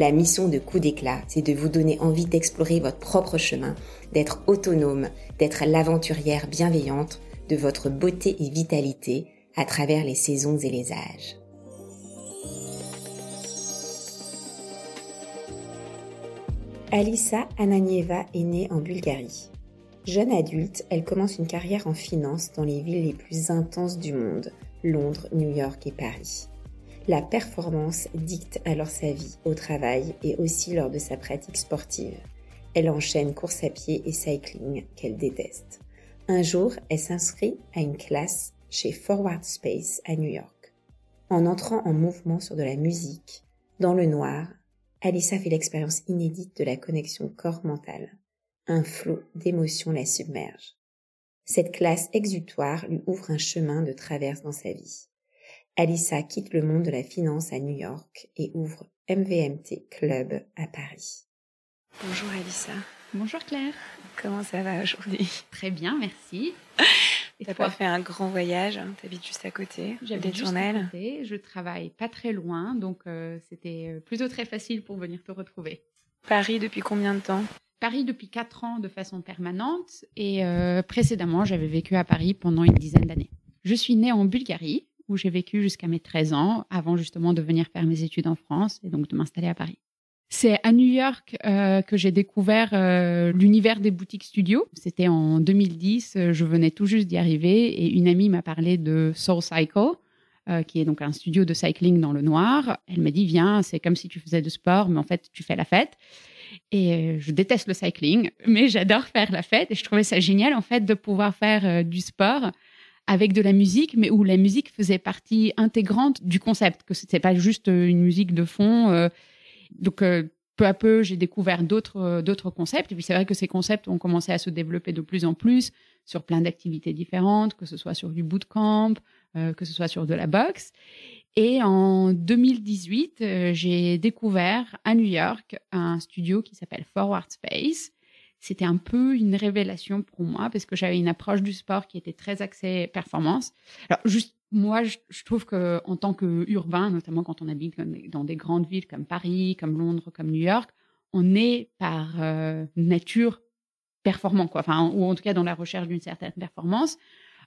La mission de Coup d'éclat, c'est de vous donner envie d'explorer votre propre chemin, d'être autonome, d'être l'aventurière bienveillante de votre beauté et vitalité à travers les saisons et les âges. Alissa Ananieva est née en Bulgarie. Jeune adulte, elle commence une carrière en finance dans les villes les plus intenses du monde, Londres, New York et Paris. La performance dicte alors sa vie au travail et aussi lors de sa pratique sportive. Elle enchaîne course à pied et cycling qu'elle déteste. Un jour, elle s'inscrit à une classe chez Forward Space à New York. En entrant en mouvement sur de la musique, dans le noir, Alissa fait l'expérience inédite de la connexion corps-mental. Un flot d'émotions la submerge. Cette classe exutoire lui ouvre un chemin de traverse dans sa vie. Alissa quitte le monde de la finance à New York et ouvre MVMT Club à Paris. Bonjour Alissa. Bonjour Claire. Comment ça va aujourd'hui? Très bien, merci. T'as pas fait un grand voyage hein? T'habites juste à côté J'habite juste à côté. Je travaille pas très loin, donc euh, c'était euh, plutôt très facile pour venir te retrouver. Paris depuis combien de temps? Paris depuis 4 ans de façon permanente et euh, précédemment j'avais vécu à Paris pendant une dizaine d'années. Je suis née en Bulgarie où j'ai vécu jusqu'à mes 13 ans avant justement de venir faire mes études en France et donc de m'installer à Paris. C'est à New York euh, que j'ai découvert euh, l'univers des boutiques studios. C'était en 2010, euh, je venais tout juste d'y arriver et une amie m'a parlé de Soul Cycle, qui est donc un studio de cycling dans le noir. Elle m'a dit viens, c'est comme si tu faisais de sport, mais en fait tu fais la fête. Et je déteste le cycling, mais j'adore faire la fête et je trouvais ça génial en fait de pouvoir faire du sport avec de la musique, mais où la musique faisait partie intégrante du concept, que c'était pas juste une musique de fond donc, euh, peu à peu, j'ai découvert d'autres euh, d'autres concepts. Et puis, c'est vrai que ces concepts ont commencé à se développer de plus en plus sur plein d'activités différentes, que ce soit sur du bootcamp, euh, que ce soit sur de la boxe. Et en 2018, j'ai découvert à New York un studio qui s'appelle Forward Space. C'était un peu une révélation pour moi parce que j'avais une approche du sport qui était très axée performance. Alors, juste moi, je, trouve que en tant qu'urbain, notamment quand on habite dans des grandes villes comme Paris, comme Londres, comme New York, on est par euh, nature performant, quoi. Enfin, ou en tout cas dans la recherche d'une certaine performance.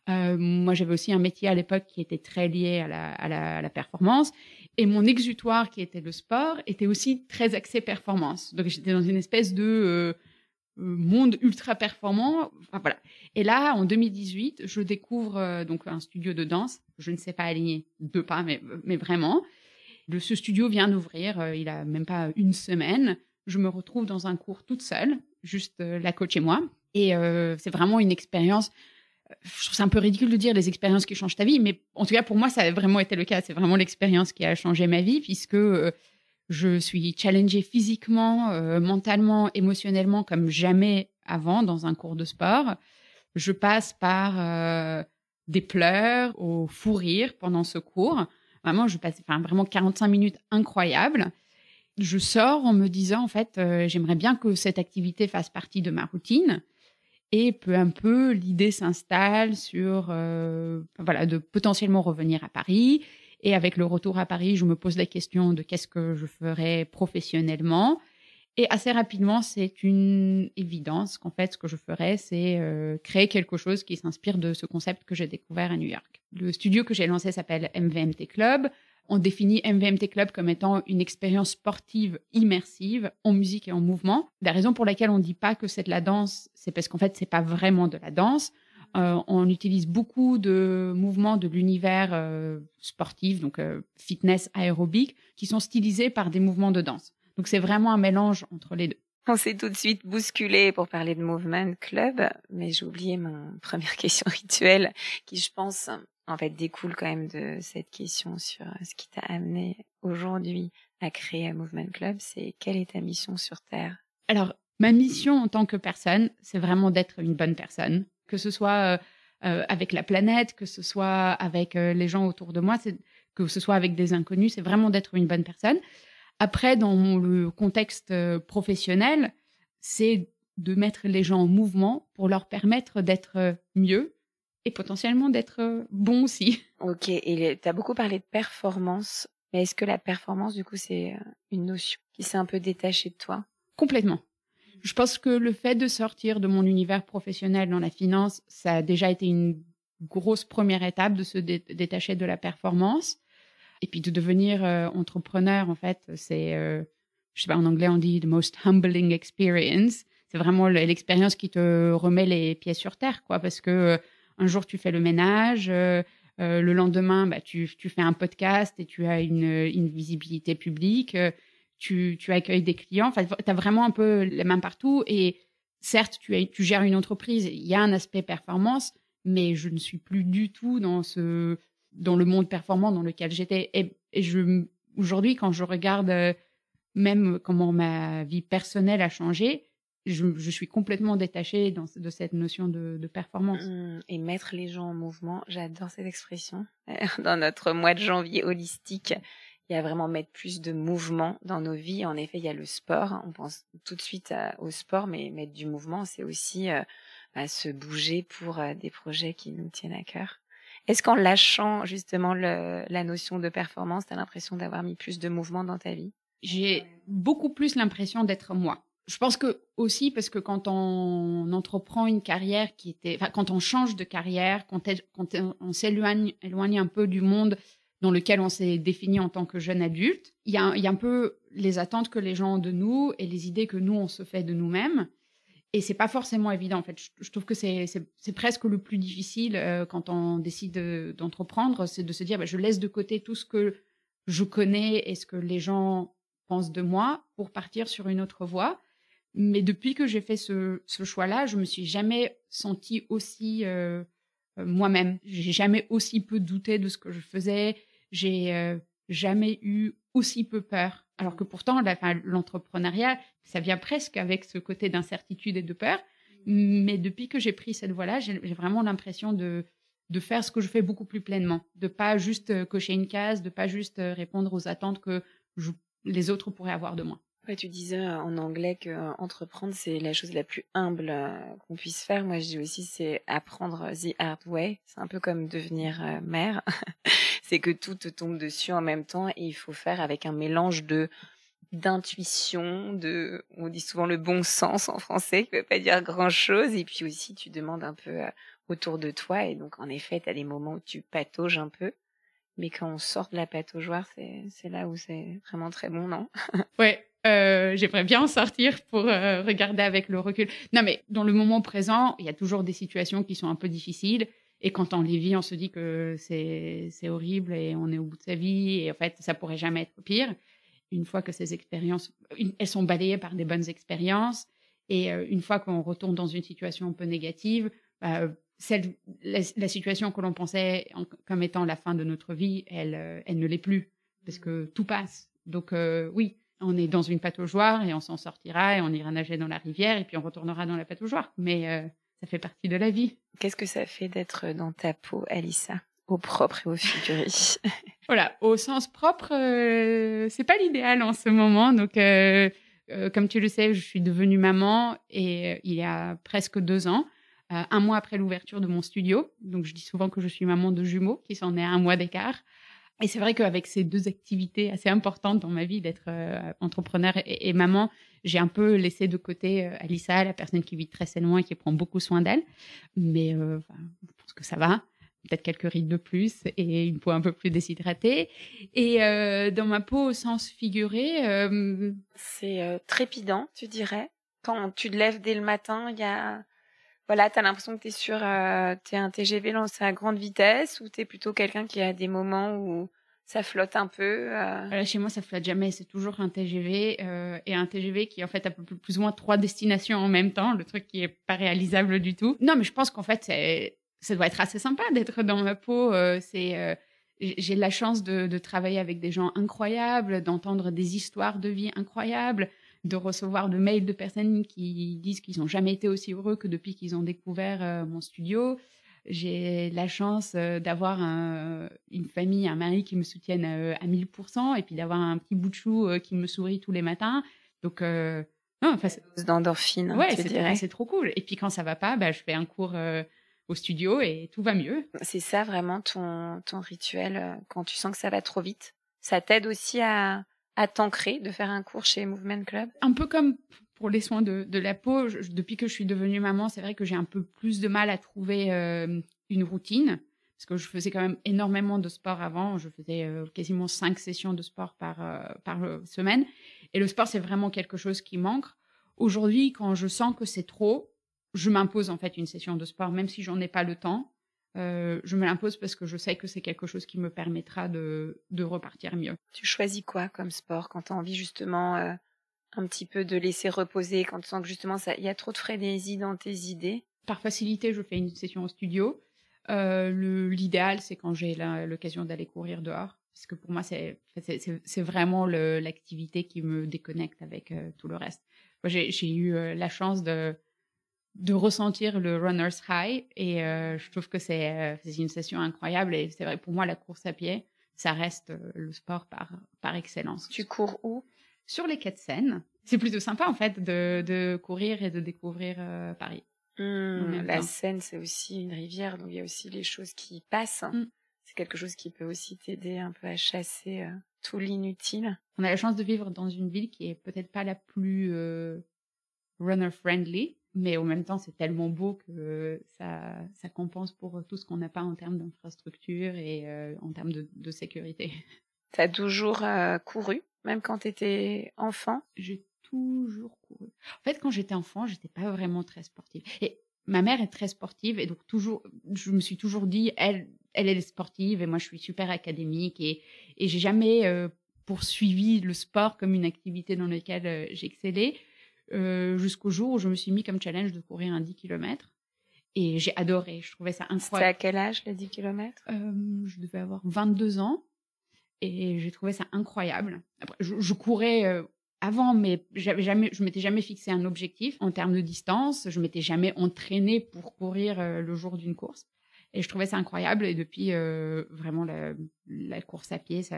Euh, moi, j'avais aussi un métier à l'époque qui était très lié à la, à, la, à la, performance. Et mon exutoire, qui était le sport, était aussi très axé performance. Donc, j'étais dans une espèce de euh, monde ultra performant. voilà. Et là, en 2018, je découvre euh, donc un studio de danse. Je ne sais pas aligner deux pas, mais, mais vraiment. Le, ce studio vient d'ouvrir. Euh, il a même pas une semaine. Je me retrouve dans un cours toute seule, juste euh, la coach et moi. Et c'est vraiment une expérience. Je trouve ça un peu ridicule de dire les expériences qui changent ta vie, mais en tout cas pour moi, ça a vraiment été le cas. C'est vraiment l'expérience qui a changé ma vie, puisque je suis challengée physiquement, euh, mentalement, émotionnellement comme jamais avant dans un cours de sport. Je passe par euh, des pleurs au fou rire pendant ce cours. Vraiment, je passe enfin, vraiment 45 minutes incroyables. Je sors en me disant, en fait, euh, j'aimerais bien que cette activité fasse partie de ma routine. Et peu à peu, l'idée s'installe sur, voilà, de potentiellement revenir à Paris et avec le retour à Paris, je me pose la question de qu'est-ce que je ferais professionnellement. Et assez rapidement, c'est une évidence qu'en fait, ce que je ferais, c'est euh, créer quelque chose qui s'inspire de ce concept que j'ai découvert à New York. Le studio que j'ai lancé s'appelle MVMT Club. On définit MVMT Club comme étant une expérience sportive immersive en musique et en mouvement. La raison pour laquelle on ne dit pas que c'est de la danse, c'est parce qu'en fait, c'est pas vraiment de la danse. Euh, on utilise beaucoup de mouvements de l'univers euh, sportif, donc euh, fitness aérobique, qui sont stylisés par des mouvements de danse. Donc c'est vraiment un mélange entre les deux. On s'est tout de suite bousculé pour parler de Movement Club, mais j'ai oublié ma première question rituelle, qui je pense en fait découle quand même de cette question sur ce qui t'a amené aujourd'hui à créer un Movement Club. C'est quelle est ta mission sur Terre? Alors ma mission en tant que personne, c'est vraiment d'être une bonne personne que ce soit avec la planète, que ce soit avec les gens autour de moi, que ce soit avec des inconnus, c'est vraiment d'être une bonne personne. Après, dans le contexte professionnel, c'est de mettre les gens en mouvement pour leur permettre d'être mieux et potentiellement d'être bons aussi. Ok, et tu as beaucoup parlé de performance, mais est-ce que la performance, du coup, c'est une notion qui s'est un peu détachée de toi? Complètement. Je pense que le fait de sortir de mon univers professionnel dans la finance, ça a déjà été une grosse première étape de se détacher de la performance. Et puis de devenir entrepreneur, en fait, c'est, je sais pas, en anglais on dit the most humbling experience c'est vraiment l'expérience qui te remet les pieds sur terre, quoi. Parce que euh, un jour tu fais le ménage, euh, euh, le lendemain bah, tu, fais un podcast et tu as une, visibilité publique, tu, accueilles des clients. Enfin, tu as vraiment un peu les mains partout. Et certes, tu, gères une entreprise, il y a un aspect performance, mais je ne suis plus du tout dans ce dans le monde performant dans lequel j'étais. Et, je aujourd'hui, quand je regarde même comment ma vie personnelle a changé, je, suis complètement détachée de cette notion de, performance. Mmh, et mettre les gens en mouvement, j'adore cette expression. Dans notre mois de janvier holistique, il y a vraiment mettre plus de mouvement dans nos vies. En effet, il y a le sport. On pense tout de suite au sport, mais mettre du mouvement, c'est aussi euh, à se bouger pour euh, des projets qui nous tiennent à cœur. Est-ce qu'en lâchant justement la notion de performance, tu as l'impression d'avoir mis plus de mouvement dans ta vie? J'ai beaucoup plus l'impression d'être moi je pense que aussi parce que quand on entreprend une carrière qui était, enfin, quand on change de carrière, quand, on s'éloigne éloigne un peu du monde dans lequel on s'est défini en tant que jeune adulte, il y, a, un peu les attentes que les gens ont de nous et les idées que nous on se fait de nous-mêmes. Et c'est pas forcément évident. En fait, je, trouve que c'est presque le plus difficile euh, quand on décide d'entreprendre, c'est de se dire, bah, je laisse de côté tout ce que je connais et ce que les gens pensent de moi pour partir sur une autre voie. Mais depuis que j'ai fait ce, choix-là, je me suis jamais sentie aussi euh, euh, moi-même. J'ai jamais aussi peu douté de ce que je faisais. J'ai euh, jamais eu aussi peu peur. Alors que pourtant, l'entrepreneuriat, ça vient presque avec ce côté d'incertitude et de peur. Mais depuis que j'ai pris cette voie-là, j'ai vraiment l'impression de, de faire ce que je fais beaucoup plus pleinement, de pas juste cocher une case, de pas juste répondre aux attentes que les autres pourraient avoir de moi. Ouais, tu disais euh, en anglais que euh, entreprendre c'est la chose la plus humble euh, qu'on puisse faire. Moi, je dis aussi c'est apprendre the hard way. C'est un peu comme devenir mère. c'est que tout te tombe dessus en même temps et il faut faire avec un mélange de d'intuition, de on dit souvent le bon sens en français, qui veut pas dire grand chose et puis aussi tu demandes un peu autour de toi et donc en effet, tu as des moments où tu patauges un peu. Mais quand on sort de la pataugeoire, c'est, c'est là où c'est vraiment très bon, non? Ouais, euh, j'aimerais bien en sortir pour euh, regarder avec le recul. Non, mais dans le moment présent, il y a toujours des situations qui sont un peu difficiles. Et quand on les vit, on se dit que c'est, c'est horrible et on est au bout de sa vie. Et en fait, ça pourrait jamais être pire. Une fois que ces expériences, elles sont balayées par des bonnes expériences. Et euh, une fois qu'on retourne dans une situation un peu négative, bah, celle, la, situation que l'on pensait comme étant la fin de notre vie, elle, elle ne l'est plus parce que tout passe. Donc oui, on est dans une pataugeoire et on s'en sortira et on ira nager dans la rivière et puis on retournera dans la pataugeoire. Mais euh, ça fait partie de la vie. Qu'est-ce que ça fait d'être dans ta peau, Alissa? Au propre et au figuré. voilà, au sens propre, euh, c'est pas l'idéal en ce moment. Donc, euh, comme tu le sais, je suis devenue maman et il y a presque deux ans, un mois après l'ouverture de mon studio. Donc, je dis souvent que je suis maman de jumeaux qui s'en est un mois d'écart. Et c'est vrai qu'avec ces deux activités assez importantes dans ma vie, d'être euh, entrepreneur et, maman, j'ai un peu laissé de côté euh, Alissa, la personne qui vit très sainement et qui prend beaucoup soin d'elle. Mais euh, je pense que ça va. Peut-être quelques rides de plus et une peau un peu plus déshydratée. Et dans ma peau, au sens figuré, c'est trépidant, tu dirais. Quand tu te lèves dès le matin, il y a voilà, tu as l'impression que tu es sur euh, es un TGV lancé à grande vitesse ou tu es plutôt quelqu'un qui a des moments où ça flotte un peu euh? Chez moi, ça flotte jamais. C'est toujours un TGV euh, et un TGV qui en fait a plus ou moins trois destinations en même temps, le truc qui est pas réalisable du tout. Non, mais je pense qu'en fait, ça doit être assez sympa d'être dans ma peau. c'est j'ai la chance de, de, travailler avec des gens incroyables, d'entendre des histoires de vie incroyables. De recevoir de mails de personnes qui disent qu'ils n'ont jamais été aussi heureux que depuis qu'ils ont découvert mon studio. J'ai la chance d'avoir une famille, un mari qui me soutiennent à 1000% et puis d'avoir un petit bout de chou qui me sourit tous les matins. Donc, non, enfin, d'endorphine. Ouais, c'est trop cool. Et puis quand ça va pas, bah, je fais un cours au studio et tout va mieux. C'est ça vraiment ton, ton rituel quand tu sens que ça va trop vite. Ça t'aide aussi à, à t'ancrer de faire un cours chez Movement Club? Un peu comme pour les soins de, la peau, depuis que je suis devenue maman, c'est vrai que j'ai un peu plus de mal à trouver euh, une routine. Parce que je faisais quand même énormément de sport avant. Je faisais euh, quasiment cinq sessions de sport par, euh, par semaine. Et le sport, c'est vraiment quelque chose qui manque. Aujourd'hui, quand je sens que c'est trop, je m'impose en fait une session de sport, même si j'en ai pas le temps. Je me l'impose parce que je sais que c'est quelque chose qui me permettra de, de repartir mieux. Tu choisis quoi comme sport quand tu as envie justement un petit peu de laisser reposer quand tu sens que justement il y a trop de frénésie dans tes idées? Par facilité, je fais une session au studio. Euh, L'idéal, c'est quand j'ai l'occasion d'aller courir dehors, parce que pour moi, c'est vraiment l'activité qui me déconnecte avec euh, tout le reste. J'ai eu euh, la chance de, de ressentir le runner's high et euh, je trouve que c'est une session incroyable et c'est vrai pour moi la course à pied ça reste le sport par par excellence. Tu cours où? Sur les quais de Seine. C'est plutôt sympa en fait de, de courir et de découvrir euh, Paris. Mmh, la Seine, c'est aussi une rivière, donc il y a aussi les choses qui passent. Mmh. C'est quelque chose qui peut aussi t'aider un peu à chasser euh, tout l'inutile. On a la chance de vivre dans une ville qui est peut-être pas la plus euh, runner friendly, mais en même temps c'est tellement beau que ça, ça compense pour tout ce qu'on n'a pas en termes d'infrastructure et en termes de, de sécurité. T'as toujours couru même quand tu étais enfant? J'ai toujours couru. En fait, quand j'étais enfant, j'étais pas vraiment très sportive. Et ma mère est très sportive et donc toujours, je me suis toujours dit, elle, elle est sportive et moi je suis super académique et, et j'ai jamais euh, poursuivi le sport comme une activité dans laquelle euh, j'excellais euh, jusqu'au jour où je me suis mis comme challenge de courir un 10 km. Et j'ai adoré, je trouvais ça incroyable. C'était à quel âge les 10 km Je devais avoir 22 ans et j'ai trouvé ça incroyable. Après, je, courais euh, avant, mais j'avais jamais, je m'étais jamais fixé un objectif en termes de distance. Je m'étais jamais entraînée pour courir euh, le jour d'une course. Et je trouvais ça incroyable. Et depuis, euh, vraiment, la, la, course à pied, ça,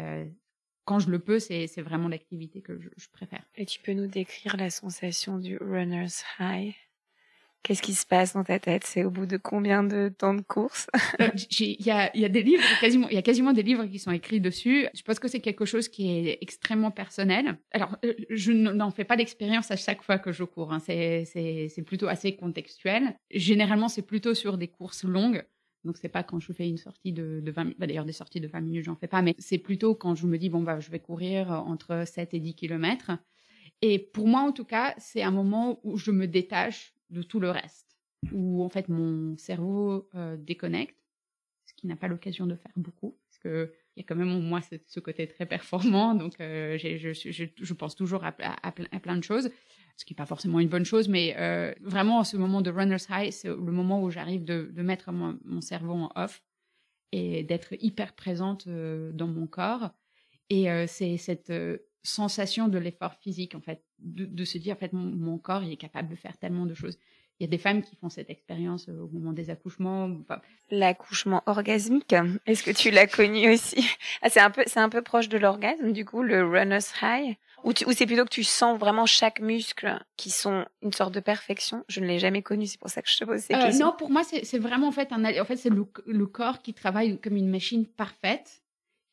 quand je le peux, c'est vraiment l'activité que je, je, préfère. Et tu peux nous décrire la sensation du runner's high? Qu'est-ce qui se passe dans ta tête? C'est au bout de combien de temps de course? Euh, Il y a, y a, des livres, quasiment, il y a quasiment des livres qui sont écrits dessus. Je pense que c'est quelque chose qui est extrêmement personnel. Alors, euh, je n'en fais pas d'expérience à chaque fois que je cours. Hein. C'est plutôt assez contextuel. Généralement, c'est plutôt sur des courses longues. Donc c'est pas quand je fais une sortie de, de 20 minutes, bah, d'ailleurs des sorties de 20 minutes, j'en fais pas, mais c'est plutôt quand je me dis bon bah je vais courir entre 7 et 10 kilomètres. Et pour moi en tout cas, c'est un moment où je me détache de tout le reste, où en fait mon cerveau euh, déconnecte, ce qui n'a pas l'occasion de faire beaucoup, parce que il y a quand même moi ce, côté très performant, donc euh, je, je, je, pense toujours à, à, plein de choses, ce qui n'est pas forcément une bonne chose, mais euh, vraiment ce moment de runner's high, c'est le moment où j'arrive de, de, mettre mon, mon, cerveau en off et d'être hyper présente dans mon corps. Et c'est cette sensation de l'effort physique, en fait, de, se dire, en fait, mon, corps, il est capable de faire tellement de choses. Il y a des femmes qui font cette expérience euh, au moment des accouchements. L'accouchement orgasmique, est-ce que tu l'as connu aussi? Ah, C'est un peu, c'est un peu proche de l'orgasme, du coup, le runner's high, ou, c'est plutôt que tu sens vraiment chaque muscle qui sont une sorte de perfection? Je ne l'ai jamais connu, c'est pour ça que je te pose ces euh, questions. Non, pour moi, c'est vraiment en fait un, en fait, c'est le, le corps qui travaille comme une machine parfaite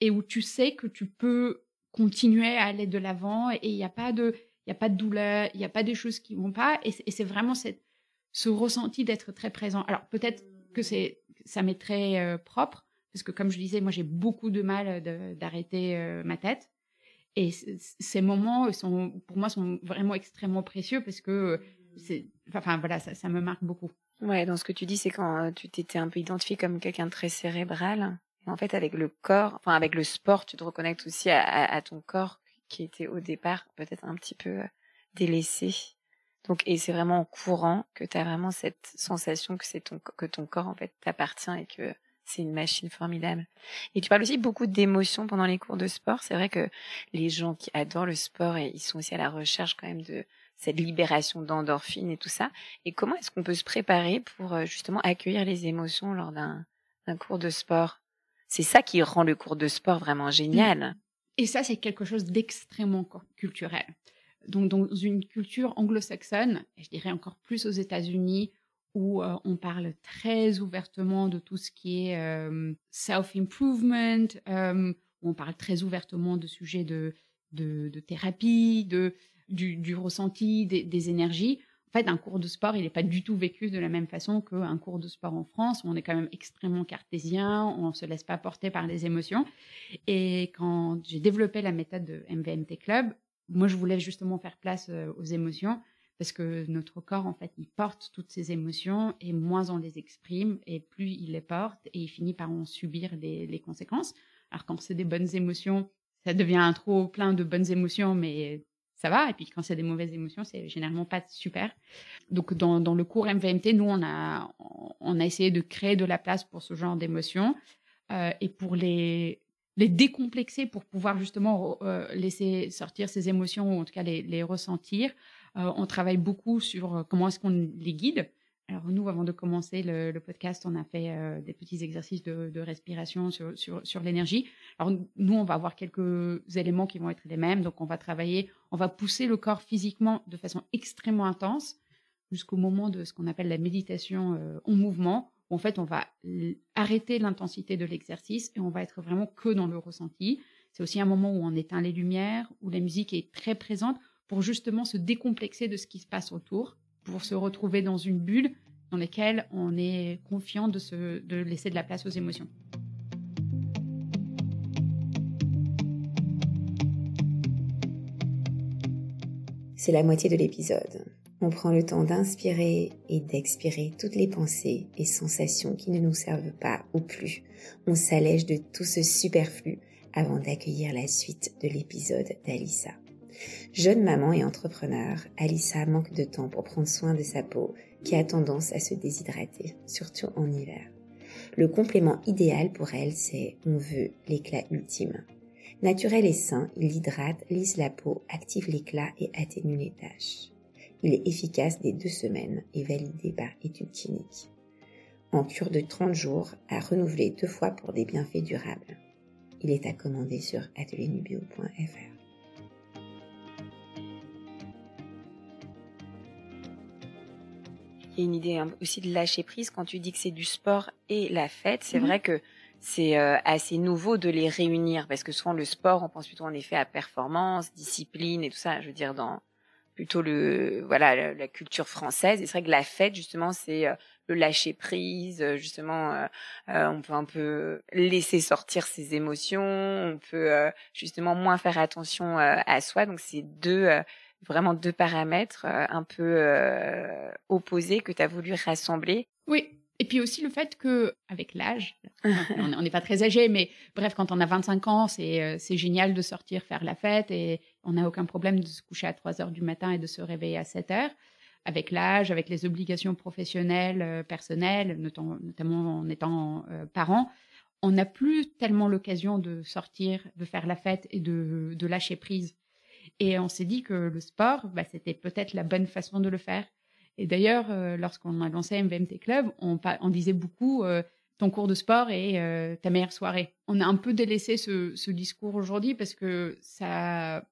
et où tu sais que tu peux continuer à aller de l'avant et il n'y a pas de il y a pas de douleur, il n'y a pas des choses qui vont pas et c'est vraiment cette, ce ressenti d'être très présent. Alors peut-être que c'est ça m'est très euh, propre parce que comme je disais, moi j'ai beaucoup de mal d'arrêter euh, ma tête et ces moments sont pour moi sont vraiment extrêmement précieux parce que c'est enfin voilà ça, ça me marque beaucoup. Ouais, dans ce que tu dis, c'est quand euh, tu t'étais un peu identifié comme quelqu'un de très cérébral en fait, avec le corps, enfin avec le sport, tu te reconnectes aussi à, ton corps qui était au départ peut-être un petit peu euh, délaissé. Donc, et c'est vraiment en courant que tu as vraiment cette sensation que c'est ton que ton corps en fait t'appartient et que C'est une machine formidable. Et tu parles aussi beaucoup d'émotions pendant les cours de sport. C'est vrai que les gens qui adorent le sport et ils sont aussi à la recherche quand même de cette libération d'endorphines et tout ça. Et comment est-ce qu'on peut se préparer pour euh, justement accueillir les émotions lors d'un cours de sport? C'est ça qui rend le cours de sport vraiment génial. Et ça, c'est quelque chose d'extrêmement culturel. Donc, dans une culture anglo-saxonne, et je dirais encore plus aux États-Unis, où euh, on parle très ouvertement de tout ce qui est euh, self-improvement, euh, où on parle très ouvertement de sujets de, de, thérapie, de, du, du ressenti, des, des, énergies. En fait, un cours de sport, il n'est pas du tout vécu de la même façon qu'un cours de sport en France, où on est quand même extrêmement cartésien, on ne se laisse pas porter par les émotions. Et quand j'ai développé la méthode de MVMT Club, moi, je voulais justement faire place aux émotions parce que notre corps, en fait, il porte toutes ces émotions et moins on les exprime et plus il les porte et il finit par en subir les, conséquences. Alors quand c'est des bonnes émotions, ça devient un trop plein de bonnes émotions, mais ça va. Et puis quand c'est des mauvaises émotions, c'est généralement pas super. Donc dans, dans, le cours MVMT, nous, on a, on a essayé de créer de la place pour ce genre d'émotions euh, et pour les, les décomplexer pour pouvoir justement euh, laisser sortir ces émotions ou en tout cas les, ressentir euh, on travaille beaucoup sur euh, comment est-ce qu'on les guide. Alors nous, avant de commencer le, podcast, on a fait des petits exercices de, respiration sur, l'énergie. Alors nous, on va avoir quelques éléments qui vont être les mêmes. Donc on va travailler, on va pousser le corps physiquement de façon extrêmement intense jusqu'au moment de ce qu'on appelle la méditation en mouvement. En fait, on va arrêter l'intensité de l'exercice et on va être vraiment que dans le ressenti. C'est aussi un moment où on éteint les lumières, où la musique est très présente, pour justement se décomplexer de ce qui se passe autour, pour se retrouver dans une bulle dans laquelle on est confiant de, se, de laisser de la place aux émotions. C'est la moitié de l'épisode. On prend le temps d'inspirer et d'expirer toutes les pensées et sensations qui ne nous servent pas ou plus. On s'allège de tout ce superflu avant d'accueillir la suite de l'épisode d'Alissa. Jeune maman et entrepreneur, Alissa manque de temps pour prendre soin de sa peau qui a tendance à se déshydrater, surtout en hiver. Le complément idéal pour elle, c'est on veut l'éclat ultime. Naturel et sain, il hydrate, lisse la peau, active l'éclat et atténue les taches. Il est efficace dès deux semaines et validé par études cliniques. En cure de 30 jours, à renouveler deux fois pour des bienfaits durables. Il est à commander sur atelierNubio.fr. Il y a une idée aussi de lâcher prise quand tu dis que c'est du sport et la fête. C'est mhm. vrai que c'est euh, assez nouveau de les réunir parce que souvent le sport, on pense plutôt en effet à performance, discipline et tout ça. Je veux dire dans plutôt le voilà la, culture française. Et c'est vrai que la fête justement c'est euh, le lâcher prise. Euh, justement, on peut un peu laisser sortir ses émotions. On peut justement moins faire attention à soi. Donc c'est deux vraiment deux paramètres euh, un peu euh, opposés que tu as voulu rassembler. Oui, et puis aussi le fait que, avec l'âge, on n'est pas très âgé, mais bref, quand on a 25 ans, euh, c'est génial de sortir faire la fête et on n'a aucun problème de se coucher à 3 heures du matin et de se réveiller à 7 heures. Avec l'âge, avec les obligations professionnelles, personnelles, notamment en étant parent, on n'a plus tellement l'occasion de sortir, de faire la fête et de, de lâcher prise. Et on s'est dit que le sport, bah, c'était peut-être la bonne façon de le faire. Et d'ailleurs, euh, lorsqu'on a lancé MVMT Club, on, on disait beaucoup euh, ton cours de sport et euh, ta meilleure soirée. On a un peu délaissé ce, ce discours aujourd'hui parce que ça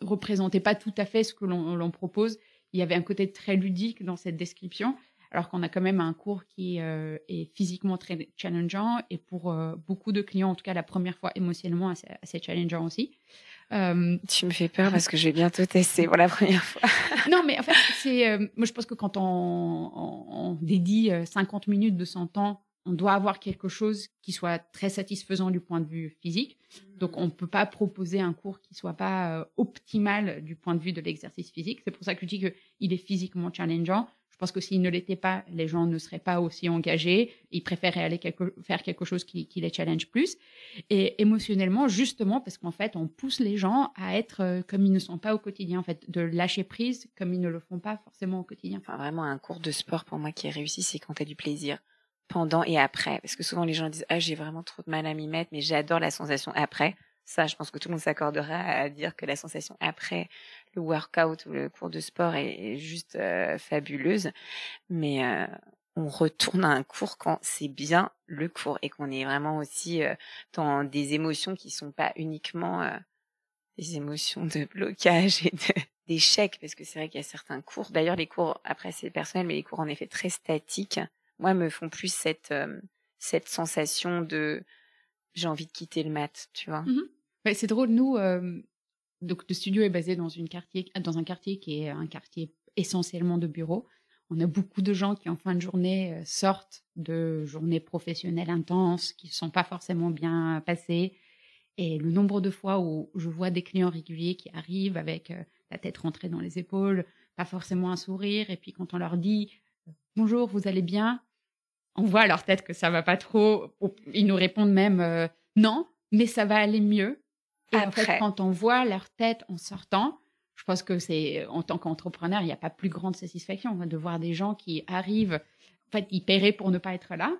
représentait pas tout à fait ce que l'on propose. Il y avait un côté très ludique dans cette description, alors qu'on a quand même un cours qui est physiquement très challengeant et pour beaucoup de clients, en tout cas la première fois émotionnellement assez, assez challengeant aussi. Euh, tu me fais peur parce que je vais bientôt tester pour la première fois. non, mais en fait, c'est euh, moi je pense que quand on, on, dédie 50 euh, minutes de son temps, on doit avoir quelque chose qui soit très satisfaisant du point de vue physique. Donc on ne peut pas proposer un cours qui soit pas optimal du point de vue de l'exercice physique. C'est pour ça que je dis qu'il est physiquement challengeant. Je pense que s'il ne l'était pas, les gens ne seraient pas aussi engagés. Ils préféraient aller faire quelque chose qui, les challenge plus. Et émotionnellement, justement, parce qu'en fait, on pousse les gens à être euh, comme ils ne sont pas au quotidien, en fait, de lâcher prise comme ils ne le font pas forcément au quotidien. Enfin, vraiment, un cours de sport pour moi qui est réussi, c'est quand tu as du plaisir pendant et après Parce que souvent les gens disent ah j'ai vraiment trop de mal à m'y mettre, mais j'adore la sensation après. Ça, je pense que tout le monde s'accordera à dire que la sensation après le workout ou le cours de sport est, juste euh, fabuleuse. Mais euh, on retourne à un cours quand c'est bien le cours et qu'on est vraiment aussi euh, dans des émotions qui sont pas uniquement des émotions de blocage et d'échec parce que c'est vrai qu'il y a certains cours. D'ailleurs, les cours après c'est personnel, mais les cours en effet très statiques, moi me font plus cette cette sensation de j'ai envie de quitter le mat, tu vois. Mmh c'est drôle, nous, donc le studio est basé dans, une quartier, dans un quartier qui est un quartier essentiellement de bureaux. On a beaucoup de gens qui, en fin de journée, euh, sortent de journées professionnelles intenses, qui ne sont pas forcément bien passées. Et le nombre de fois où je vois des clients réguliers qui arrivent avec euh, la tête rentrée dans les épaules, pas forcément un sourire, et puis quand on leur dit bonjour, vous allez bien, on voit à leur tête que ça va pas trop. Ils nous répondent même euh, non, mais ça va aller mieux. Et en fait, quand on voit leur tête en sortant, je pense que c'est en tant qu'entrepreneur, il n'y a pas plus grande satisfaction de voir des gens qui arrivent, en fait, ils paieraient pour ne pas être là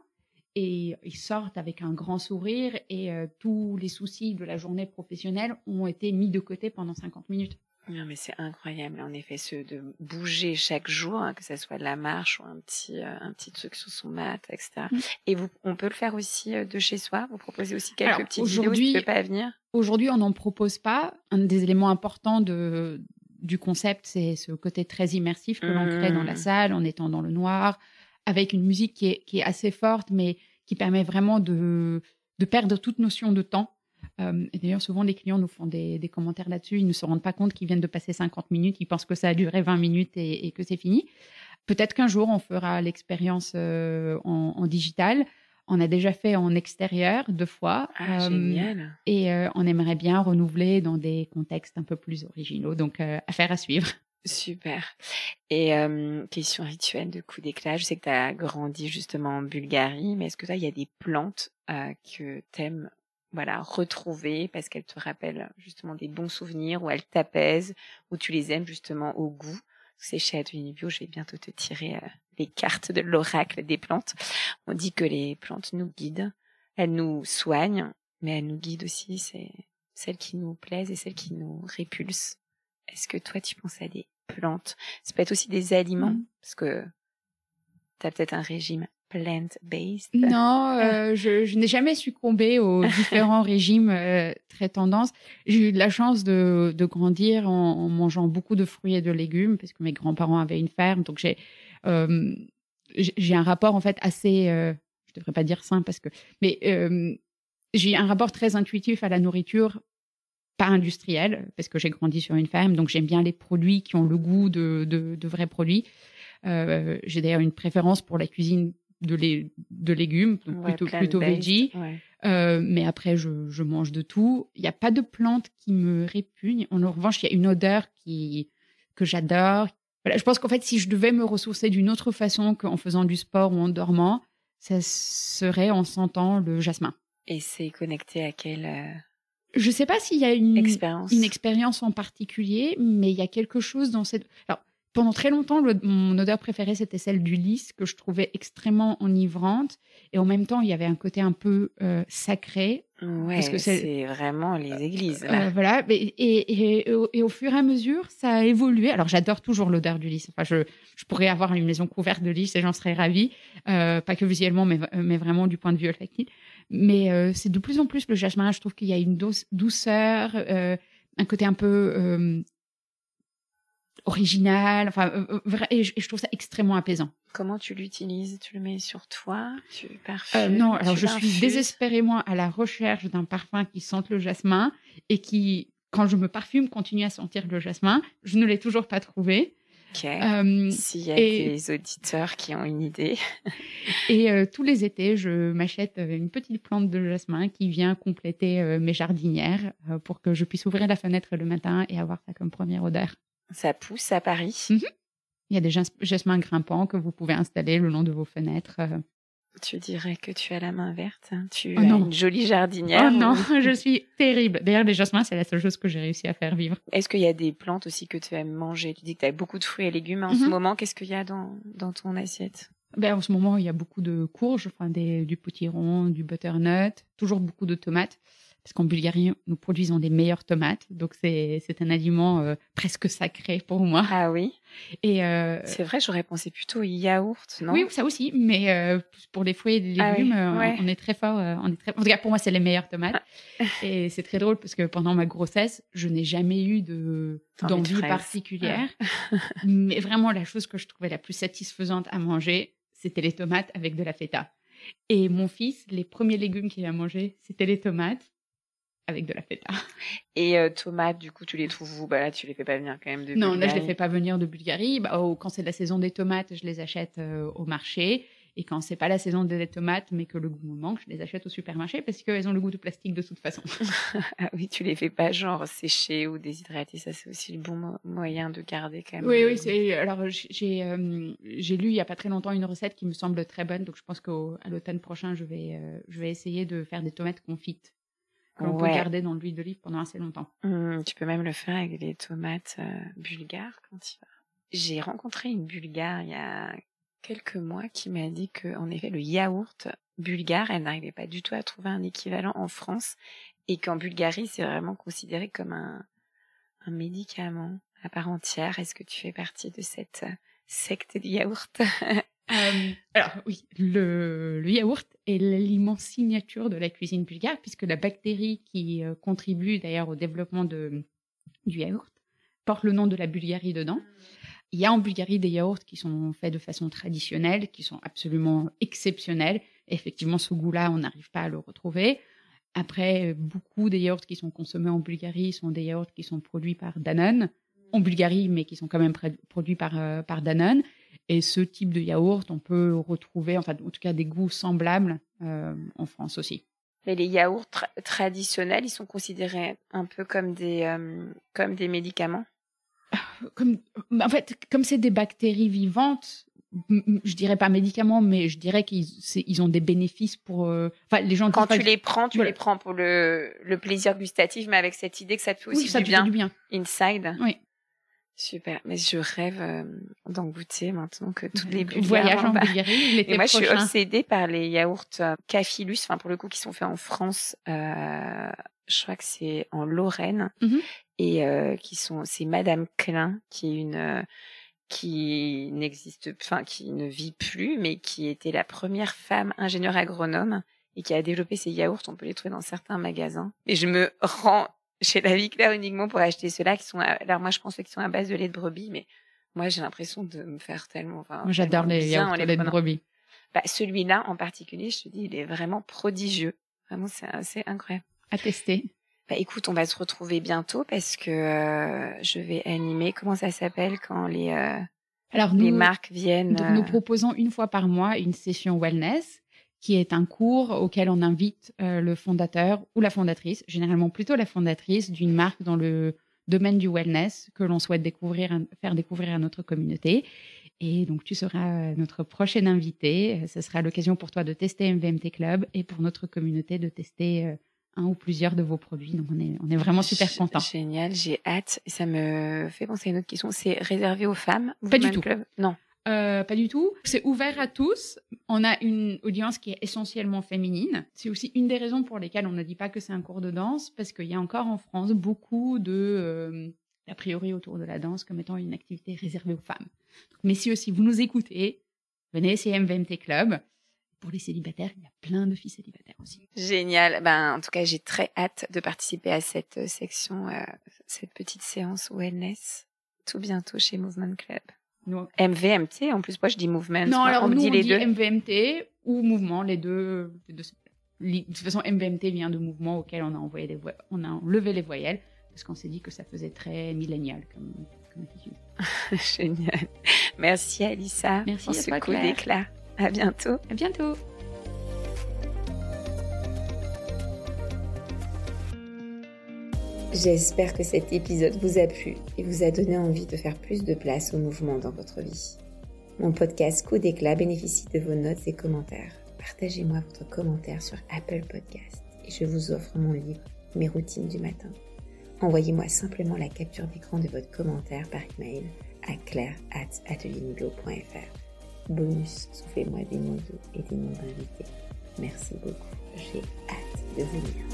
et ils sortent avec un grand sourire et euh, tous les soucis de la journée professionnelle ont été mis de côté pendant 50 minutes. Non, mais c'est incroyable, en effet, ce de bouger chaque jour, hein, que ce soit de la marche ou un petit, euh, un petit truc sur son mat, etc. Mmh. Et vous, on peut le faire aussi euh, de chez soi? Vous proposez aussi quelques petites vidéos si tu peux pas venir? Aujourd'hui, on n'en propose pas. Un des éléments importants de, du concept, c'est ce côté très immersif que l'on crée dans la mmh. salle, en étant dans le noir, avec une musique qui est, qui est assez forte, mais qui permet vraiment de, de perdre toute notion de temps euh, et d'ailleurs, souvent, les clients nous font des, commentaires là-dessus. Ils ne se rendent pas compte qu'ils viennent de passer 50 minutes. Ils pensent que ça a duré 20 minutes et, que c'est fini. Peut-être qu'un jour, on fera l'expérience euh, en, digital. On a déjà fait en extérieur deux fois. Ah, euh, génial. Et on aimerait bien renouveler dans des contextes un peu plus originaux. Donc, affaire à suivre. Super. Et question rituelle de coup d'éclat. Je sais que tu as grandi justement en Bulgarie, mais est-ce que là, il y a des plantes que tu aimes voilà, retrouver parce qu'elle te rappelle justement des bons souvenirs, ou elle t'apaise, ou tu les aimes justement au goût. C'est chez Atelier Bio, je vais bientôt te tirer euh, les cartes de l'oracle des plantes. On dit que les plantes nous guident, elles nous soignent, mais elles nous guident aussi. C'est celles qui nous plaisent et celles qui nous répulsent. Est-ce que toi, tu penses à des plantes? Ça peut être aussi des aliments, mmh. parce que tu as peut-être un régime plant-based? Non, euh, je, je n'ai jamais succombé aux différents régimes euh, très tendances. J'ai eu de la chance de, de grandir en, en, mangeant beaucoup de fruits et de légumes, parce que mes grands-parents avaient une ferme, donc j'ai euh, j'ai un rapport en fait assez, euh, je devrais pas dire sain parce que, mais euh, j'ai un rapport très intuitif à la nourriture, pas industrielle, parce que j'ai grandi sur une ferme, donc j'aime bien les produits qui ont le goût de, de, de vrais produits. Euh, j'ai d'ailleurs une préférence pour la cuisine de, de légumes, plutôt, plutôt veggie. Euh, mais après, je, je, mange de tout. Il n'y a pas de plante qui me répugne. En revanche, il y a une odeur qui, que j'adore. Voilà, je pense qu'en fait, si je devais me ressourcer d'une autre façon qu'en faisant du sport ou en dormant, ça serait en sentant le jasmin. Et c'est connecté à quelle euh, Je ne sais pas s'il y a une expérience. une expérience en particulier, mais il y a quelque chose dans cette. Alors, pendant très longtemps, mon odeur préférée, c'était celle du lys, que je trouvais extrêmement enivrante. Et en même temps, il y avait un côté un peu euh, sacré. Ouais, parce que c'est vraiment les églises. Là. Euh, voilà. Et, et, et, au fur et à mesure, ça a évolué. Alors, j'adore toujours l'odeur du lys. Enfin, je, je, pourrais avoir une maison couverte de lys et j'en serais ravie. Euh, pas que visuellement, mais, mais, vraiment du point de vue olfactif. Mais euh, c'est de plus en plus le jasmin. Je trouve qu'il y a une douceur, euh, un côté un peu original. Enfin, euh, euh, et, je, trouve ça extrêmement apaisant. Comment tu l'utilises? Tu le mets sur toi? Tu parfumes? euh, Non, alors je suis désespérément à la recherche d'un parfum qui sente le jasmin et qui, quand je me parfume, continue à sentir le jasmin. Je ne l'ai toujours pas trouvé. Ok. S'il y a des auditeurs qui ont une idée. et tous les étés, je m'achète une petite plante de jasmin qui vient compléter mes jardinières pour que je puisse ouvrir la fenêtre le matin et avoir ça comme première odeur. Ça pousse à Paris. Mhm. Il y a des jasmins grimpants que vous pouvez installer le long de vos fenêtres. Euh. Tu dirais que tu as la main verte. Hein. Tu oh as une jolie jardinière. Oh non, je suis terrible. D'ailleurs, les jasmins, c'est la seule chose que j'ai réussi à faire vivre. Est-ce qu'il y a des plantes aussi que tu aimes manger? Tu dis que tu as beaucoup de fruits et légumes en ce mhm. moment. Qu'est-ce qu'il y a dans, dans ton assiette? Ben, En ce moment, il y a beaucoup de courges, enfin, des, du potiron, du butternut, toujours beaucoup de tomates parce qu'en Bulgarie, nous produisons des meilleures tomates. Donc, c'est un aliment euh, presque sacré pour moi. Ah oui Et euh, C'est vrai, j'aurais pensé plutôt yaourt, non? Oui, ça aussi. Mais euh, pour les fruits et les ah légumes, on est très fort. on est très... En tout cas, pour moi, c'est les meilleures tomates. Ah. et c'est très drôle parce que pendant ma grossesse, je n'ai jamais eu de d'envie particulière. mais vraiment, la chose que je trouvais la plus satisfaisante à manger, c'était les tomates avec de la feta. Et mon fils, les premiers légumes qu'il a mangés, c'était les tomates avec de la feta. Et euh, tomates, du coup, tu les trouves où? Bah Là, tu les fais pas venir quand même de Non, là, je les fais pas venir de Bulgarie. Bah, oh, quand c'est la saison des tomates, je les achète euh, au marché. Et quand c'est pas la saison des tomates, mais que le goût me manque, je les achète au supermarché parce qu'elles ont le goût de plastique de toute façon. ah oui, tu les fais pas genre sécher ou déshydrater, ça c'est aussi le bon moyen de garder quand même. Oui, oui, c'est alors j'ai euh, j'ai lu il y a pas très longtemps une recette qui me semble très bonne, donc je pense qu'à l'automne prochain je vais je vais essayer de faire des tomates confites qu'on peut garder dans l'huile d'olive pendant assez longtemps. Mmh, tu peux même le faire avec des tomates euh, bulgares quand tu vas. J'ai rencontré une bulgare il y a quelques mois qui m'a dit que, en effet, le yaourt bulgare, elle n'arrivait pas du tout à trouver un équivalent en France et qu'en Bulgarie, c'est vraiment considéré comme un, un médicament à part entière. Est-ce que tu fais partie de cette secte du yaourt? Euh, alors oui, le, yaourt est l'aliment signature de la cuisine bulgare puisque la bactérie qui euh, contribue d'ailleurs au développement du yaourt porte le nom de la Bulgarie dedans. Il y a en Bulgarie des yaourts qui sont faits de façon traditionnelle, qui sont absolument exceptionnels. Effectivement, ce goût-là, on n'arrive pas à le retrouver. Après, beaucoup des yaourts qui sont consommés en Bulgarie sont des yaourts qui sont produits par Danone, en Bulgarie, mais qui sont quand même produits euh, par Danone. Et ce type de yaourt, on peut retrouver, enfin, en tout cas, des goûts semblables euh, en France aussi. Mais les yaourts traditionnels, ils sont considérés un peu comme des, euh, comme des médicaments? Comme, En fait, comme c'est des bactéries vivantes, je dirais pas médicaments, mais je dirais qu'ils ils ont des bénéfices pour. Euh, enfin, les gens. Quand tu les prends, tu les prends pour le, le plaisir gustatif, mais avec cette idée que ça te fait aussi ça du, bien. du bien. Inside. Oui. Super, mais je rêve euh, d'en goûter maintenant que toutes les Bulgares en Bulgarie. Et moi, je suis obsédée par les yaourts euh, Cafilus, enfin pour le coup, qui sont faits en France. Euh, je crois que c'est en Lorraine mm-hmm. et euh, qui sont, c'est Madame Klein qui est une euh, qui n'existe, enfin qui ne vit plus, mais qui était la première femme ingénieure agronome et qui a développé ces yaourts. On peut les trouver dans certains magasins. Et je me rends chez la vie claire uniquement pour acheter ceux-là qui sont. Alors moi, je pense qu'ils sont à base de lait de brebis, mais moi, j'ai l'impression de me faire tellement. Enfin, J'adore les yaourts lait de brebis. Bah, celui-là en particulier, je te dis, il est vraiment prodigieux. Vraiment, c'est assez incroyable. À tester. Bah, écoute, on va se retrouver bientôt parce que euh, je vais animer. Comment ça s'appelle quand les euh, alors les marques viennent Nous euh? proposons une fois par mois une session wellness qui est un cours auquel on invite euh, le fondateur ou la fondatrice, généralement plutôt la fondatrice d'une marque dans le domaine du wellness que l'on souhaite découvrir, faire découvrir à notre communauté. Et donc, tu seras euh, notre prochaine invité. Ce sera l'occasion pour toi de tester MVMT Club et pour notre communauté de tester euh, un ou plusieurs de vos produits. Donc, on est, on est vraiment super contents. Génial, j'ai hâte. Et ça me fait penser à une autre question. C'est réservé aux femmes Pas du tout. Club? Non. Euh, pas du tout. C'est ouvert à tous. On a une audience qui est essentiellement féminine. C'est aussi une des raisons pour lesquelles on ne dit pas que c'est un cours de danse, parce qu'il y a encore en France beaucoup de euh, a priori autour de la danse comme étant une activité réservée aux femmes. Mais si aussi vous nous écoutez, venez essayer MVMT Club. Pour les célibataires, il y a plein de filles célibataires aussi. Génial. Ben, en tout cas, j'ai très hâte de participer à cette euh, section, cette petite séance wellness tout bientôt chez Movement Club. MVMT, en plus, moi je dis movement? Non, alors on nous, dit on les dit deux. MVMT ou mouvement, les deux, De toute façon, MVMT vient de mouvement auquel on a envoyé les on a enlevé les voyelles parce qu'on s'est dit que ça faisait très millénial comme, comme attitude. Génial. Merci Alissa Merci pour ce coup d'éclat. À bientôt. À bientôt. J'espère que cet épisode vous a plu et vous a donné envie de faire plus de place au mouvement dans votre vie. Mon podcast Coup d'éclat bénéficie de vos notes et commentaires. Partagez-moi votre commentaire sur Apple Podcast et je vous offre mon livre Mes routines du matin. Envoyez-moi simplement la capture d'écran de votre commentaire par email à claire@ateliermiglo.fr. bonus Soufflez-moi des mots doux et des noms d'invités. Merci beaucoup. J'ai hâte de vous lire.